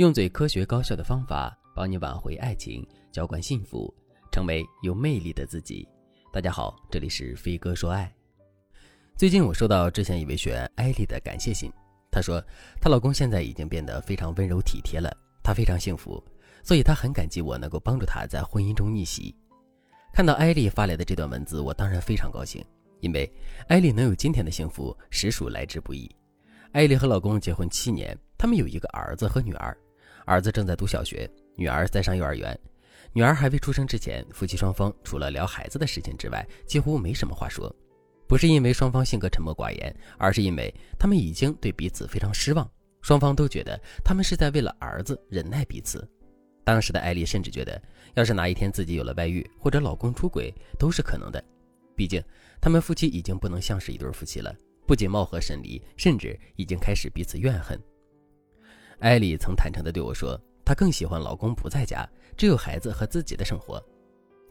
用最科学高效的方法帮你挽回爱情，浇灌幸福，成为有魅力的自己。大家好，这里是飞哥说爱。最近我收到之前一位学员艾丽的感谢信，她说她老公现在已经变得非常温柔体贴了，她非常幸福，所以她很感激我能够帮助她在婚姻中逆袭。看到艾丽发来的这段文字，我当然非常高兴，因为艾丽能有今天的幸福实属来之不易。艾丽和老公结婚七年，他们有一个儿子和女儿。儿子正在读小学，女儿在上幼儿园。女儿还未出生之前，夫妻双方除了聊孩子的事情之外，几乎没什么话说。不是因为双方性格沉默寡言，而是因为他们已经对彼此非常失望。双方都觉得他们是在为了儿子忍耐彼此。当时的艾丽甚至觉得，要是哪一天自己有了外遇或者老公出轨，都是可能的。毕竟他们夫妻已经不能像是一对夫妻了，不仅貌合神离，甚至已经开始彼此怨恨。艾丽曾坦诚地对我说：“她更喜欢老公不在家，只有孩子和自己的生活。”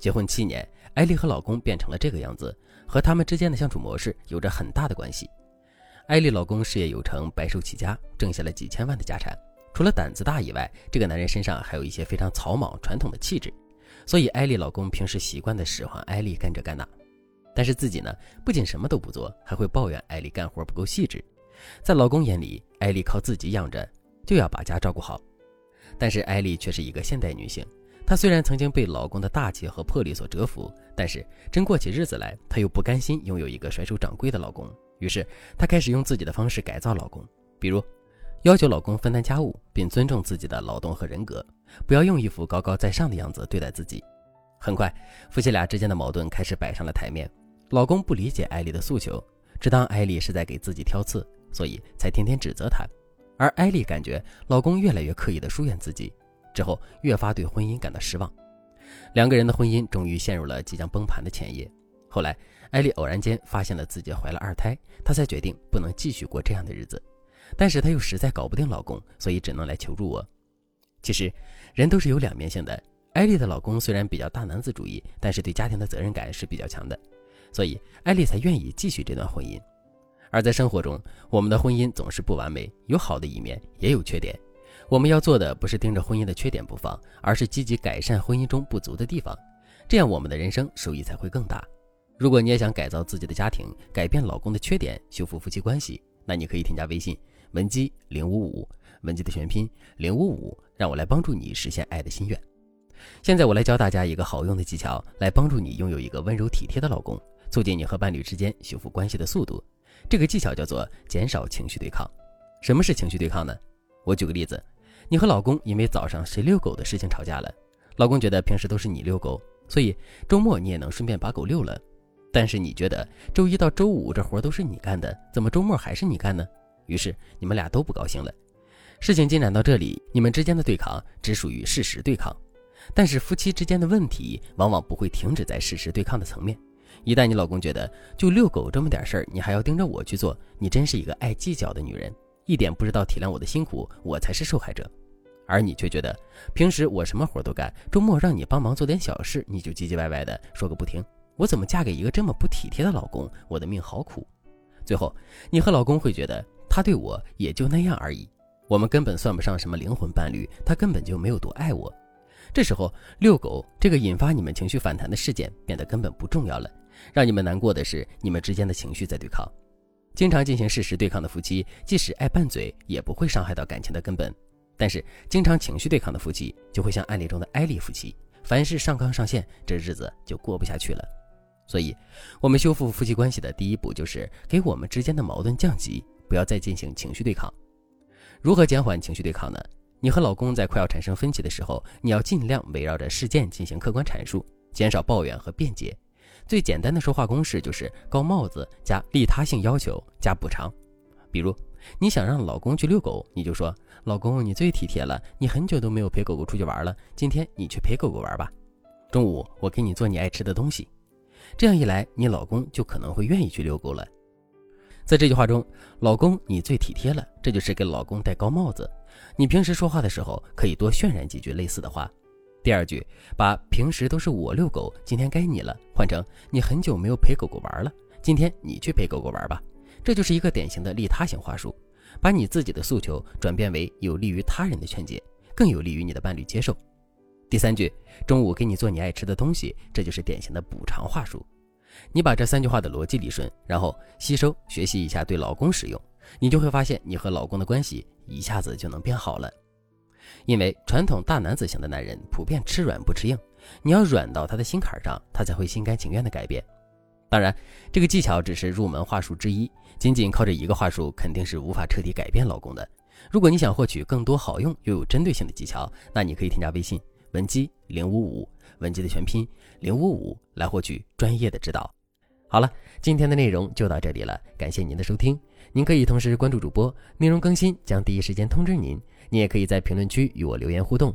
结婚七年，艾丽和老公变成了这个样子，和他们之间的相处模式有着很大的关系。艾丽老公事业有成，白手起家，挣下了几千万的家产。除了胆子大以外，这个男人身上还有一些非常草莽传统的气质，所以艾丽老公平时习惯的使唤艾丽干这干那。但是自己呢，不仅什么都不做，还会抱怨艾丽干活不够细致。在老公眼里，艾丽靠自己养着。就要把家照顾好，但是艾丽却是一个现代女性。她虽然曾经被老公的大气和魄力所折服，但是真过起日子来，她又不甘心拥有一个甩手掌柜的老公。于是，她开始用自己的方式改造老公，比如要求老公分担家务，并尊重自己的劳动和人格，不要用一副高高在上的样子对待自己。很快，夫妻俩之间的矛盾开始摆上了台面。老公不理解艾丽的诉求，只当艾丽是在给自己挑刺，所以才天天指责她。而艾丽感觉老公越来越刻意的疏远自己，之后越发对婚姻感到失望，两个人的婚姻终于陷入了即将崩盘的前夜。后来，艾丽偶然间发现了自己怀了二胎，她才决定不能继续过这样的日子。但是她又实在搞不定老公，所以只能来求助我。其实，人都是有两面性的。艾丽的老公虽然比较大男子主义，但是对家庭的责任感是比较强的，所以艾丽才愿意继续这段婚姻。而在生活中，我们的婚姻总是不完美，有好的一面，也有缺点。我们要做的不是盯着婚姻的缺点不放，而是积极改善婚姻中不足的地方，这样我们的人生收益才会更大。如果你也想改造自己的家庭，改变老公的缺点，修复夫妻关系，那你可以添加微信文姬零五五，文姬的全拼零五五，让我来帮助你实现爱的心愿。现在我来教大家一个好用的技巧，来帮助你拥有一个温柔体贴的老公，促进你和伴侣之间修复关系的速度。这个技巧叫做减少情绪对抗。什么是情绪对抗呢？我举个例子，你和老公因为早上谁遛狗的事情吵架了，老公觉得平时都是你遛狗，所以周末你也能顺便把狗遛了。但是你觉得周一到周五这活都是你干的，怎么周末还是你干呢？于是你们俩都不高兴了。事情进展到这里，你们之间的对抗只属于事实对抗，但是夫妻之间的问题往往不会停止在事实对抗的层面。一旦你老公觉得就遛狗这么点事儿，你还要盯着我去做，你真是一个爱计较的女人，一点不知道体谅我的辛苦，我才是受害者。而你却觉得平时我什么活都干，周末让你帮忙做点小事，你就唧唧歪歪的说个不停。我怎么嫁给一个这么不体贴的老公？我的命好苦。最后，你和老公会觉得他对我也就那样而已，我们根本算不上什么灵魂伴侣，他根本就没有多爱我。这时候，遛狗这个引发你们情绪反弹的事件变得根本不重要了。让你们难过的是，你们之间的情绪在对抗。经常进行事实对抗的夫妻，即使爱拌嘴，也不会伤害到感情的根本。但是，经常情绪对抗的夫妻，就会像案例中的艾丽夫妻，凡事上纲上线，这日子就过不下去了。所以，我们修复夫妻关系的第一步，就是给我们之间的矛盾降级，不要再进行情绪对抗。如何减缓情绪对抗呢？你和老公在快要产生分歧的时候，你要尽量围绕着事件进行客观阐述，减少抱怨和辩解。最简单的说话公式就是高帽子加利他性要求加补偿。比如，你想让老公去遛狗，你就说：“老公，你最体贴了，你很久都没有陪狗狗出去玩了，今天你去陪狗狗玩吧。中午我给你做你爱吃的东西。”这样一来，你老公就可能会愿意去遛狗了。在这句话中，“老公，你最体贴了”，这就是给老公戴高帽子。你平时说话的时候，可以多渲染几句类似的话。第二句，把平时都是我遛狗，今天该你了，换成你很久没有陪狗狗玩了，今天你去陪狗狗玩吧。这就是一个典型的利他型话术，把你自己的诉求转变为有利于他人的劝解，更有利于你的伴侣接受。第三句，中午给你做你爱吃的东西，这就是典型的补偿话术。你把这三句话的逻辑理顺，然后吸收学习一下对老公使用，你就会发现你和老公的关系一下子就能变好了。因为传统大男子型的男人普遍吃软不吃硬，你要软到他的心坎上，他才会心甘情愿的改变。当然，这个技巧只是入门话术之一，仅仅靠这一个话术肯定是无法彻底改变老公的。如果你想获取更多好用又有针对性的技巧，那你可以添加微信文姬零五五，文姬的全拼零五五，来获取专业的指导。好了，今天的内容就到这里了，感谢您的收听。您可以同时关注主播，内容更新将第一时间通知您。你也可以在评论区与我留言互动，